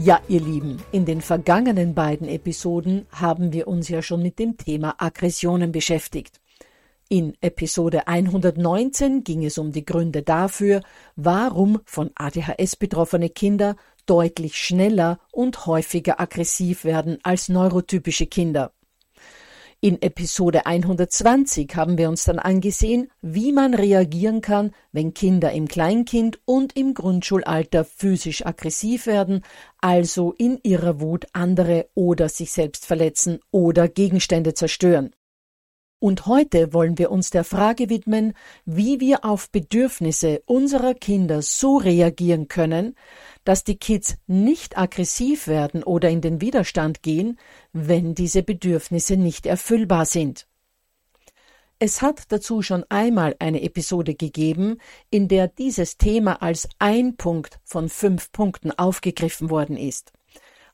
Ja, ihr Lieben, in den vergangenen beiden Episoden haben wir uns ja schon mit dem Thema Aggressionen beschäftigt. In Episode 119 ging es um die Gründe dafür, warum von ADHS betroffene Kinder deutlich schneller und häufiger aggressiv werden als neurotypische Kinder. In Episode 120 haben wir uns dann angesehen, wie man reagieren kann, wenn Kinder im Kleinkind und im Grundschulalter physisch aggressiv werden, also in ihrer Wut andere oder sich selbst verletzen oder Gegenstände zerstören. Und heute wollen wir uns der Frage widmen, wie wir auf Bedürfnisse unserer Kinder so reagieren können, dass die Kids nicht aggressiv werden oder in den Widerstand gehen, wenn diese Bedürfnisse nicht erfüllbar sind. Es hat dazu schon einmal eine Episode gegeben, in der dieses Thema als ein Punkt von fünf Punkten aufgegriffen worden ist.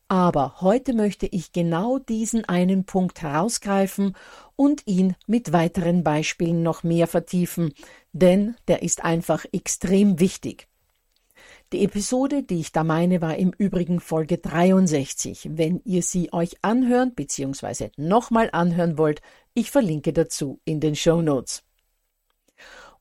Aber heute möchte ich genau diesen einen Punkt herausgreifen und ihn mit weiteren Beispielen noch mehr vertiefen, denn der ist einfach extrem wichtig. Die Episode, die ich da meine, war im Übrigen Folge 63. Wenn ihr sie euch anhören bzw. nochmal anhören wollt, ich verlinke dazu in den Show Notes.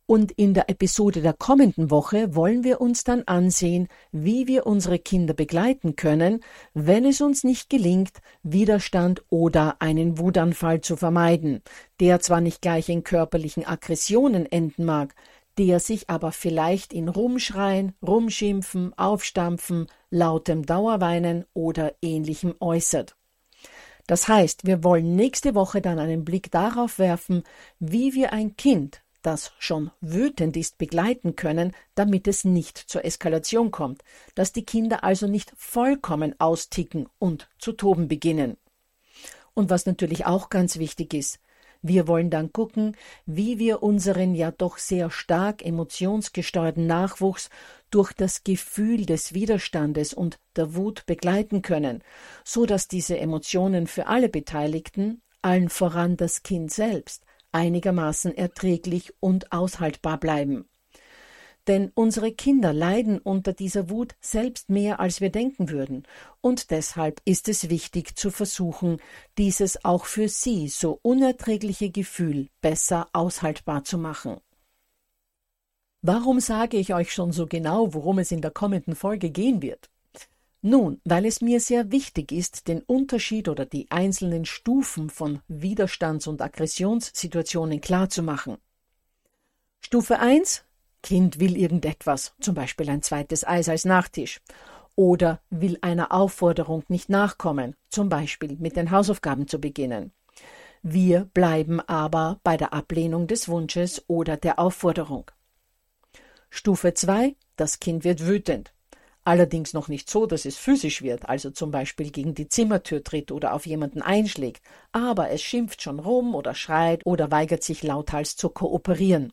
Und in der Episode der kommenden Woche wollen wir uns dann ansehen, wie wir unsere Kinder begleiten können, wenn es uns nicht gelingt, Widerstand oder einen Wutanfall zu vermeiden, der zwar nicht gleich in körperlichen Aggressionen enden mag, der sich aber vielleicht in Rumschreien, Rumschimpfen, Aufstampfen, lautem Dauerweinen oder ähnlichem äußert. Das heißt, wir wollen nächste Woche dann einen Blick darauf werfen, wie wir ein Kind, das schon wütend ist, begleiten können, damit es nicht zur Eskalation kommt, dass die Kinder also nicht vollkommen austicken und zu toben beginnen. Und was natürlich auch ganz wichtig ist, wir wollen dann gucken, wie wir unseren ja doch sehr stark emotionsgesteuerten Nachwuchs durch das Gefühl des Widerstandes und der Wut begleiten können, so dass diese Emotionen für alle Beteiligten, allen voran das Kind selbst, einigermaßen erträglich und aushaltbar bleiben. Denn unsere Kinder leiden unter dieser Wut selbst mehr, als wir denken würden, und deshalb ist es wichtig zu versuchen, dieses auch für sie so unerträgliche Gefühl besser aushaltbar zu machen. Warum sage ich euch schon so genau, worum es in der kommenden Folge gehen wird? Nun, weil es mir sehr wichtig ist, den Unterschied oder die einzelnen Stufen von Widerstands- und Aggressionssituationen klarzumachen. Stufe 1 Kind will irgendetwas, zum Beispiel ein zweites Eis als Nachtisch, oder will einer Aufforderung nicht nachkommen, zum Beispiel mit den Hausaufgaben zu beginnen, Wir bleiben aber bei der Ablehnung des Wunsches oder der Aufforderung. Stufe 2. Das Kind wird wütend. Allerdings noch nicht so, dass es physisch wird, also zum Beispiel gegen die Zimmertür tritt oder auf jemanden einschlägt, aber es schimpft schon rum oder schreit oder weigert sich lauthals zu kooperieren.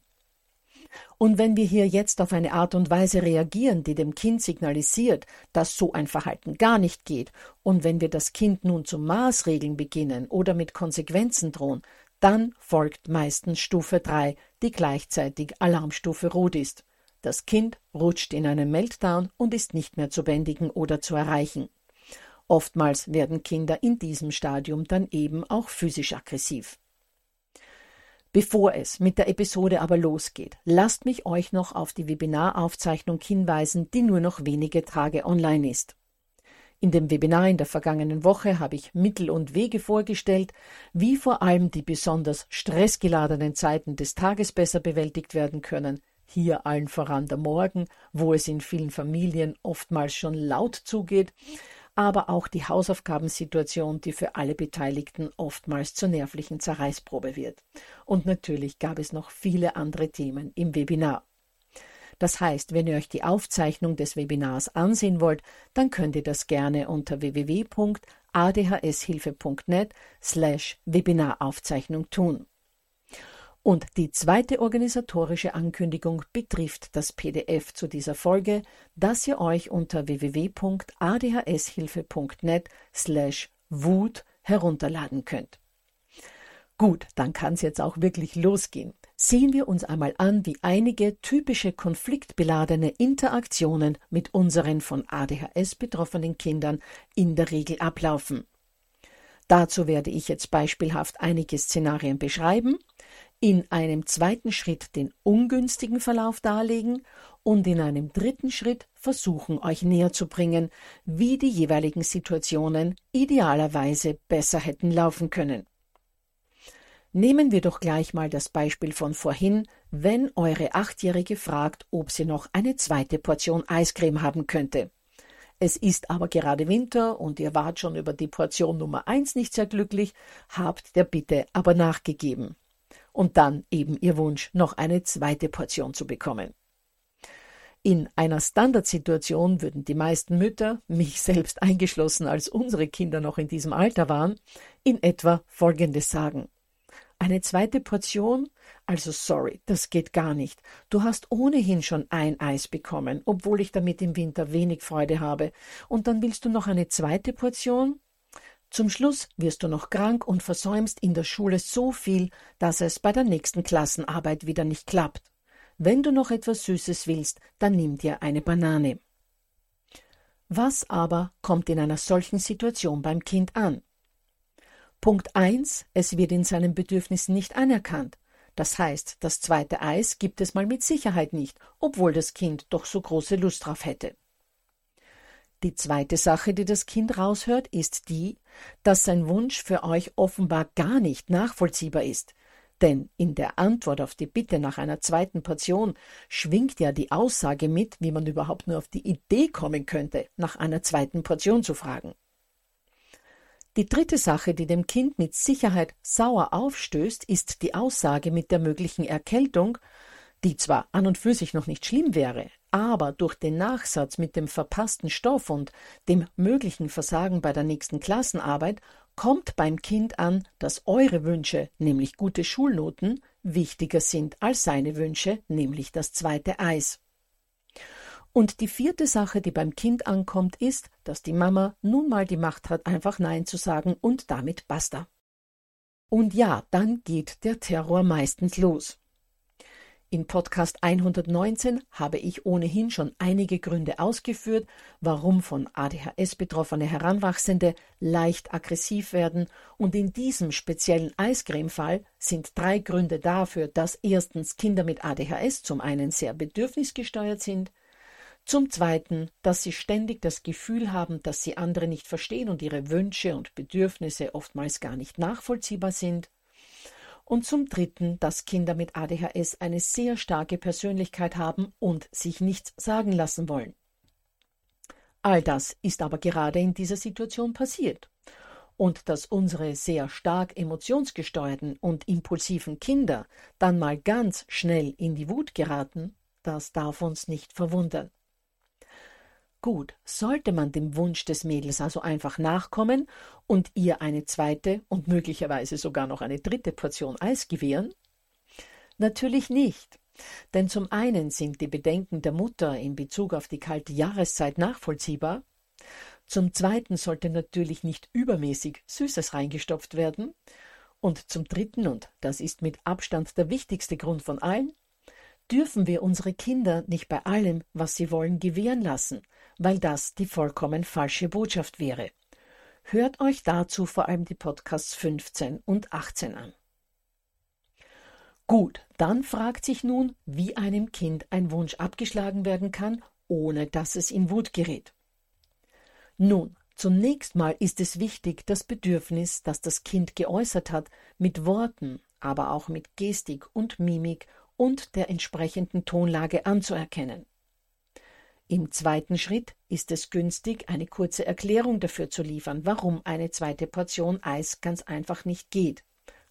Und wenn wir hier jetzt auf eine Art und Weise reagieren, die dem Kind signalisiert, dass so ein Verhalten gar nicht geht, und wenn wir das Kind nun zu Maßregeln beginnen oder mit Konsequenzen drohen, dann folgt meistens Stufe 3, die gleichzeitig Alarmstufe Rot ist. Das Kind rutscht in einen Meltdown und ist nicht mehr zu bändigen oder zu erreichen. Oftmals werden Kinder in diesem Stadium dann eben auch physisch aggressiv. Bevor es mit der Episode aber losgeht, lasst mich euch noch auf die Webinaraufzeichnung hinweisen, die nur noch wenige Tage online ist. In dem Webinar in der vergangenen Woche habe ich Mittel und Wege vorgestellt, wie vor allem die besonders stressgeladenen Zeiten des Tages besser bewältigt werden können, hier allen voran der Morgen, wo es in vielen Familien oftmals schon laut zugeht, aber auch die Hausaufgabensituation, die für alle Beteiligten oftmals zur nervlichen Zerreißprobe wird. Und natürlich gab es noch viele andere Themen im Webinar. Das heißt, wenn ihr euch die Aufzeichnung des Webinars ansehen wollt, dann könnt ihr das gerne unter www.adhshilfe.net slash Webinaraufzeichnung tun. Und die zweite organisatorische Ankündigung betrifft das PDF zu dieser Folge, das ihr euch unter www.adhshilfe.net slash Wut herunterladen könnt. Gut, dann kann es jetzt auch wirklich losgehen. Sehen wir uns einmal an, wie einige typische konfliktbeladene Interaktionen mit unseren von ADHS betroffenen Kindern in der Regel ablaufen. Dazu werde ich jetzt beispielhaft einige Szenarien beschreiben in einem zweiten Schritt den ungünstigen Verlauf darlegen und in einem dritten Schritt versuchen, euch näher zu bringen, wie die jeweiligen Situationen idealerweise besser hätten laufen können. Nehmen wir doch gleich mal das Beispiel von vorhin, wenn eure Achtjährige fragt, ob sie noch eine zweite Portion Eiscreme haben könnte. Es ist aber gerade Winter und ihr wart schon über die Portion Nummer eins nicht sehr glücklich, habt der Bitte aber nachgegeben und dann eben ihr Wunsch, noch eine zweite Portion zu bekommen. In einer Standardsituation würden die meisten Mütter, mich selbst eingeschlossen, als unsere Kinder noch in diesem Alter waren, in etwa Folgendes sagen. Eine zweite Portion? Also sorry, das geht gar nicht. Du hast ohnehin schon ein Eis bekommen, obwohl ich damit im Winter wenig Freude habe. Und dann willst du noch eine zweite Portion? Zum Schluss wirst du noch krank und versäumst in der Schule so viel, dass es bei der nächsten Klassenarbeit wieder nicht klappt. Wenn du noch etwas Süßes willst, dann nimm dir eine Banane. Was aber kommt in einer solchen Situation beim Kind an? Punkt 1. Es wird in seinen Bedürfnissen nicht anerkannt. Das heißt, das zweite Eis gibt es mal mit Sicherheit nicht, obwohl das Kind doch so große Lust drauf hätte. Die zweite Sache, die das Kind raushört, ist die, dass sein Wunsch für euch offenbar gar nicht nachvollziehbar ist. Denn in der Antwort auf die Bitte nach einer zweiten Portion schwingt ja die Aussage mit, wie man überhaupt nur auf die Idee kommen könnte, nach einer zweiten Portion zu fragen. Die dritte Sache, die dem Kind mit Sicherheit sauer aufstößt, ist die Aussage mit der möglichen Erkältung, die zwar an und für sich noch nicht schlimm wäre, aber durch den Nachsatz mit dem verpassten Stoff und dem möglichen Versagen bei der nächsten Klassenarbeit kommt beim Kind an, dass eure Wünsche, nämlich gute Schulnoten, wichtiger sind als seine Wünsche, nämlich das zweite Eis. Und die vierte Sache, die beim Kind ankommt, ist, dass die Mama nun mal die Macht hat, einfach Nein zu sagen und damit basta. Und ja, dann geht der Terror meistens los. In Podcast 119 habe ich ohnehin schon einige Gründe ausgeführt, warum von ADHS betroffene Heranwachsende leicht aggressiv werden, und in diesem speziellen Eiscreme-Fall sind drei Gründe dafür, dass erstens Kinder mit ADHS zum einen sehr bedürfnisgesteuert sind, zum Zweiten, dass sie ständig das Gefühl haben, dass sie andere nicht verstehen und ihre Wünsche und Bedürfnisse oftmals gar nicht nachvollziehbar sind, und zum Dritten, dass Kinder mit ADHS eine sehr starke Persönlichkeit haben und sich nichts sagen lassen wollen. All das ist aber gerade in dieser Situation passiert. und dass unsere sehr stark emotionsgesteuerten und impulsiven Kinder dann mal ganz schnell in die Wut geraten, das darf uns nicht verwundern. Gut, sollte man dem Wunsch des Mädels also einfach nachkommen und ihr eine zweite und möglicherweise sogar noch eine dritte Portion Eis gewähren? Natürlich nicht. Denn zum einen sind die Bedenken der Mutter in Bezug auf die kalte Jahreszeit nachvollziehbar, zum zweiten sollte natürlich nicht übermäßig Süßes reingestopft werden, und zum dritten, und das ist mit Abstand der wichtigste Grund von allen, dürfen wir unsere Kinder nicht bei allem, was sie wollen, gewähren lassen, weil das die vollkommen falsche Botschaft wäre. Hört euch dazu vor allem die Podcasts 15 und 18 an. Gut, dann fragt sich nun, wie einem Kind ein Wunsch abgeschlagen werden kann, ohne dass es in Wut gerät. Nun, zunächst mal ist es wichtig, das Bedürfnis, das das Kind geäußert hat, mit Worten, aber auch mit Gestik und Mimik und der entsprechenden Tonlage anzuerkennen. Im zweiten Schritt ist es günstig, eine kurze Erklärung dafür zu liefern, warum eine zweite Portion Eis ganz einfach nicht geht,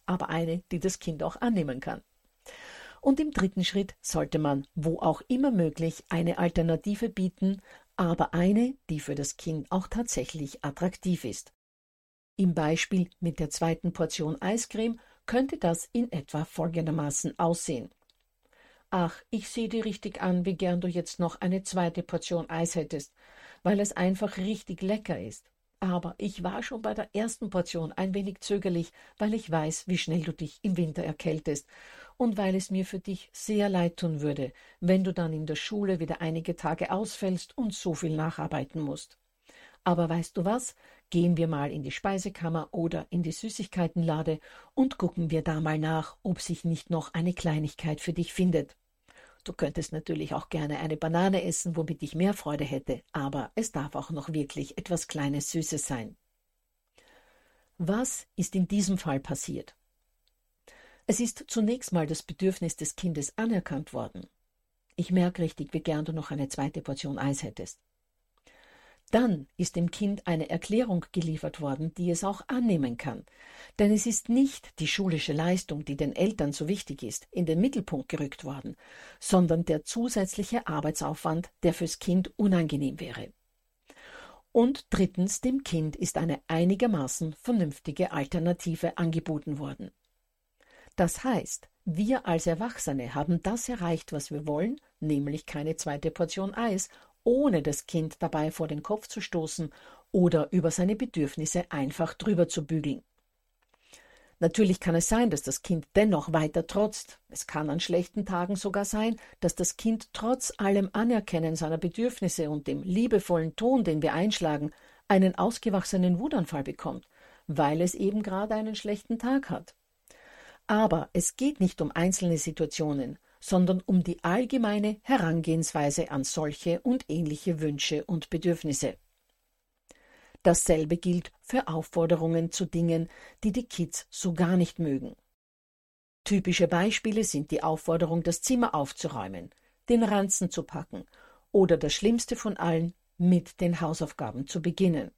aber eine, die das Kind auch annehmen kann. Und im dritten Schritt sollte man, wo auch immer möglich, eine Alternative bieten, aber eine, die für das Kind auch tatsächlich attraktiv ist. Im Beispiel mit der zweiten Portion Eiscreme könnte das in etwa folgendermaßen aussehen. Ach, ich sehe dir richtig an, wie gern du jetzt noch eine zweite Portion Eis hättest, weil es einfach richtig lecker ist. Aber ich war schon bei der ersten Portion ein wenig zögerlich, weil ich weiß, wie schnell du dich im Winter erkältest und weil es mir für dich sehr leid tun würde, wenn du dann in der Schule wieder einige Tage ausfällst und so viel nacharbeiten musst. Aber weißt du was? Gehen wir mal in die Speisekammer oder in die Süßigkeitenlade und gucken wir da mal nach, ob sich nicht noch eine Kleinigkeit für dich findet. Du könntest natürlich auch gerne eine Banane essen, womit ich mehr Freude hätte, aber es darf auch noch wirklich etwas Kleines Süßes sein. Was ist in diesem Fall passiert? Es ist zunächst mal das Bedürfnis des Kindes anerkannt worden. Ich merke richtig, wie gern du noch eine zweite Portion Eis hättest. Dann ist dem Kind eine Erklärung geliefert worden, die es auch annehmen kann. Denn es ist nicht die schulische Leistung, die den Eltern so wichtig ist, in den Mittelpunkt gerückt worden, sondern der zusätzliche Arbeitsaufwand, der fürs Kind unangenehm wäre. Und drittens, dem Kind ist eine einigermaßen vernünftige Alternative angeboten worden. Das heißt, wir als Erwachsene haben das erreicht, was wir wollen, nämlich keine zweite Portion Eis ohne das Kind dabei vor den Kopf zu stoßen oder über seine Bedürfnisse einfach drüber zu bügeln. Natürlich kann es sein, dass das Kind dennoch weiter trotzt. Es kann an schlechten Tagen sogar sein, dass das Kind trotz allem Anerkennen seiner Bedürfnisse und dem liebevollen Ton, den wir einschlagen, einen ausgewachsenen Wutanfall bekommt, weil es eben gerade einen schlechten Tag hat. Aber es geht nicht um einzelne Situationen, sondern um die allgemeine Herangehensweise an solche und ähnliche Wünsche und Bedürfnisse. Dasselbe gilt für Aufforderungen zu Dingen, die die Kids so gar nicht mögen. Typische Beispiele sind die Aufforderung, das Zimmer aufzuräumen, den Ranzen zu packen oder das Schlimmste von allen, mit den Hausaufgaben zu beginnen.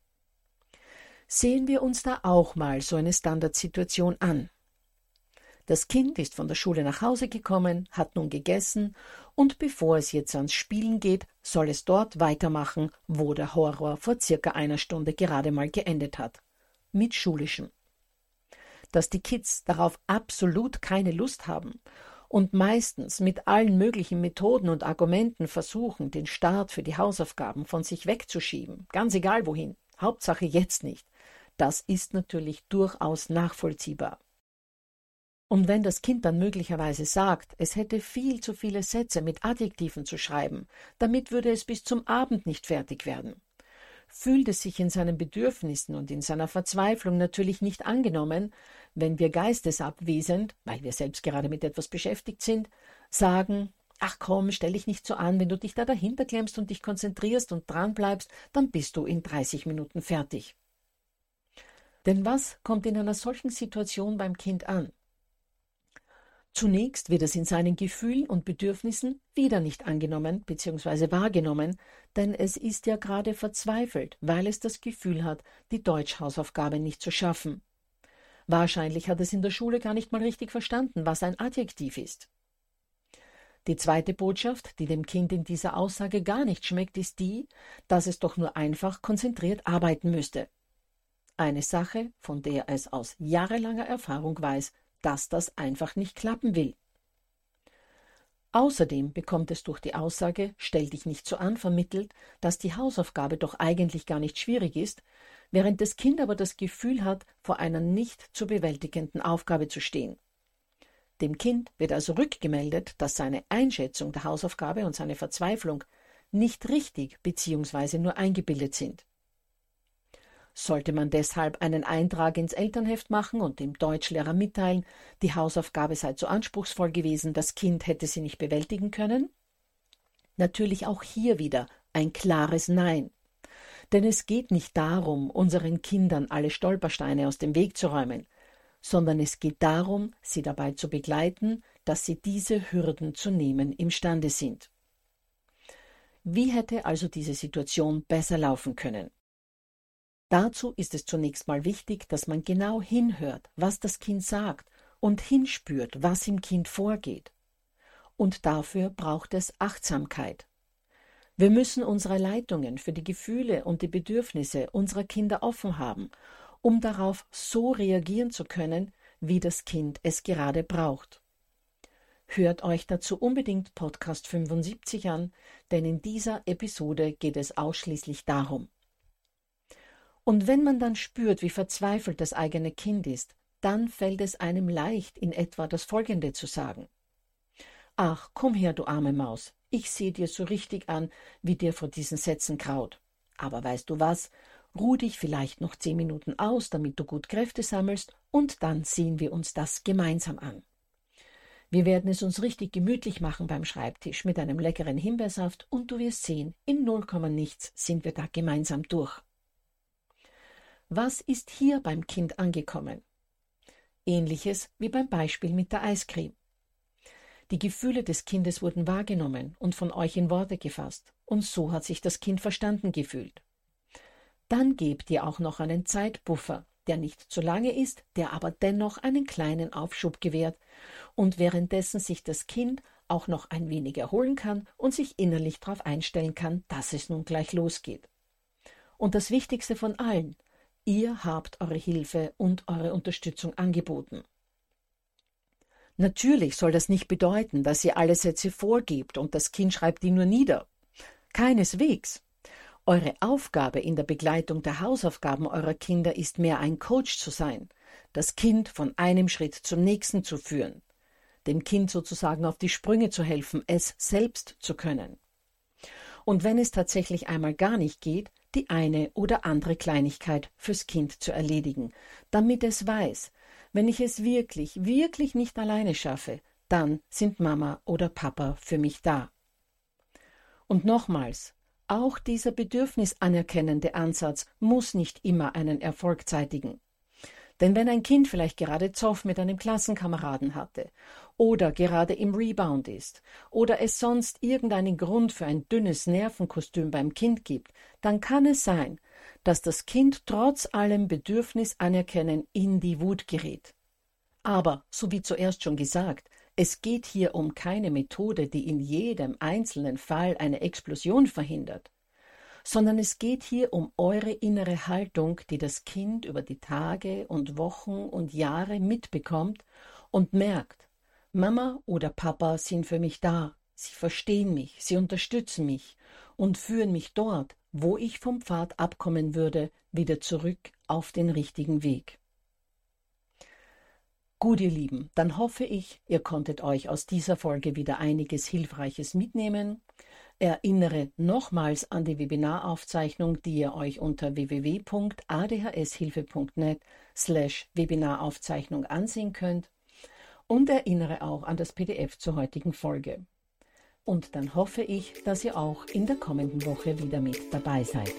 Sehen wir uns da auch mal so eine Standardsituation an. Das Kind ist von der Schule nach Hause gekommen, hat nun gegessen, und bevor es jetzt ans Spielen geht, soll es dort weitermachen, wo der Horror vor circa einer Stunde gerade mal geendet hat. Mit Schulischem. Dass die Kids darauf absolut keine Lust haben und meistens mit allen möglichen Methoden und Argumenten versuchen, den Start für die Hausaufgaben von sich wegzuschieben, ganz egal wohin, Hauptsache jetzt nicht, das ist natürlich durchaus nachvollziehbar. Und wenn das Kind dann möglicherweise sagt, es hätte viel zu viele Sätze mit Adjektiven zu schreiben, damit würde es bis zum Abend nicht fertig werden. Fühlt es sich in seinen Bedürfnissen und in seiner Verzweiflung natürlich nicht angenommen, wenn wir geistesabwesend, weil wir selbst gerade mit etwas beschäftigt sind, sagen, ach komm, stell dich nicht so an, wenn du dich da dahinter klemmst und dich konzentrierst und dranbleibst, dann bist du in 30 Minuten fertig. Denn was kommt in einer solchen Situation beim Kind an? Zunächst wird es in seinen Gefühlen und Bedürfnissen wieder nicht angenommen bzw. wahrgenommen, denn es ist ja gerade verzweifelt, weil es das Gefühl hat, die Deutschhausaufgabe nicht zu schaffen. Wahrscheinlich hat es in der Schule gar nicht mal richtig verstanden, was ein Adjektiv ist. Die zweite Botschaft, die dem Kind in dieser Aussage gar nicht schmeckt, ist die, dass es doch nur einfach konzentriert arbeiten müsste. Eine Sache, von der es aus jahrelanger Erfahrung weiß, dass das einfach nicht klappen will. Außerdem bekommt es durch die Aussage Stell dich nicht so an vermittelt, dass die Hausaufgabe doch eigentlich gar nicht schwierig ist, während das Kind aber das Gefühl hat, vor einer nicht zu bewältigenden Aufgabe zu stehen. Dem Kind wird also rückgemeldet, dass seine Einschätzung der Hausaufgabe und seine Verzweiflung nicht richtig bzw. nur eingebildet sind. Sollte man deshalb einen Eintrag ins Elternheft machen und dem Deutschlehrer mitteilen, die Hausaufgabe sei zu anspruchsvoll gewesen, das Kind hätte sie nicht bewältigen können? Natürlich auch hier wieder ein klares Nein. Denn es geht nicht darum, unseren Kindern alle Stolpersteine aus dem Weg zu räumen, sondern es geht darum, sie dabei zu begleiten, dass sie diese Hürden zu nehmen imstande sind. Wie hätte also diese Situation besser laufen können? Dazu ist es zunächst mal wichtig, dass man genau hinhört, was das Kind sagt und hinspürt, was im Kind vorgeht. Und dafür braucht es Achtsamkeit. Wir müssen unsere Leitungen für die Gefühle und die Bedürfnisse unserer Kinder offen haben, um darauf so reagieren zu können, wie das Kind es gerade braucht. Hört euch dazu unbedingt Podcast 75 an, denn in dieser Episode geht es ausschließlich darum. Und wenn man dann spürt, wie verzweifelt das eigene Kind ist, dann fällt es einem leicht, in etwa das Folgende zu sagen. Ach, komm her, du arme Maus, ich sehe dir so richtig an, wie dir vor diesen Sätzen kraut. Aber weißt du was? Ruh dich vielleicht noch zehn Minuten aus, damit du gut Kräfte sammelst, und dann sehen wir uns das gemeinsam an. Wir werden es uns richtig gemütlich machen beim Schreibtisch mit einem leckeren Himbeersaft, und du wirst sehen, in null Komma nichts sind wir da gemeinsam durch. Was ist hier beim Kind angekommen? Ähnliches wie beim Beispiel mit der Eiscreme. Die Gefühle des Kindes wurden wahrgenommen und von euch in Worte gefasst, und so hat sich das Kind verstanden gefühlt. Dann gebt ihr auch noch einen Zeitbuffer, der nicht zu lange ist, der aber dennoch einen kleinen Aufschub gewährt und währenddessen sich das Kind auch noch ein wenig erholen kann und sich innerlich darauf einstellen kann, dass es nun gleich losgeht. Und das Wichtigste von allen, Ihr habt eure Hilfe und eure Unterstützung angeboten. Natürlich soll das nicht bedeuten, dass ihr alle Sätze vorgebt und das Kind schreibt die nur nieder. Keineswegs. Eure Aufgabe in der Begleitung der Hausaufgaben eurer Kinder ist mehr ein Coach zu sein, das Kind von einem Schritt zum nächsten zu führen, dem Kind sozusagen auf die Sprünge zu helfen, es selbst zu können. Und wenn es tatsächlich einmal gar nicht geht, die eine oder andere Kleinigkeit fürs Kind zu erledigen, damit es weiß, wenn ich es wirklich, wirklich nicht alleine schaffe, dann sind Mama oder Papa für mich da. Und nochmals, auch dieser bedürfnisanerkennende Ansatz muss nicht immer einen Erfolg zeitigen. Denn wenn ein Kind vielleicht gerade Zoff mit einem Klassenkameraden hatte oder gerade im Rebound ist oder es sonst irgendeinen Grund für ein dünnes Nervenkostüm beim Kind gibt, dann kann es sein, dass das Kind trotz allem Bedürfnis anerkennen in die Wut gerät. Aber, so wie zuerst schon gesagt, es geht hier um keine Methode, die in jedem einzelnen Fall eine Explosion verhindert sondern es geht hier um eure innere Haltung, die das Kind über die Tage und Wochen und Jahre mitbekommt und merkt, Mama oder Papa sind für mich da, sie verstehen mich, sie unterstützen mich und führen mich dort, wo ich vom Pfad abkommen würde, wieder zurück auf den richtigen Weg. Gut, ihr Lieben, dann hoffe ich, ihr konntet euch aus dieser Folge wieder einiges Hilfreiches mitnehmen. Erinnere nochmals an die Webinaraufzeichnung, die ihr euch unter www.adhshilfe.net slash Webinaraufzeichnung ansehen könnt und erinnere auch an das PDF zur heutigen Folge. Und dann hoffe ich, dass ihr auch in der kommenden Woche wieder mit dabei seid.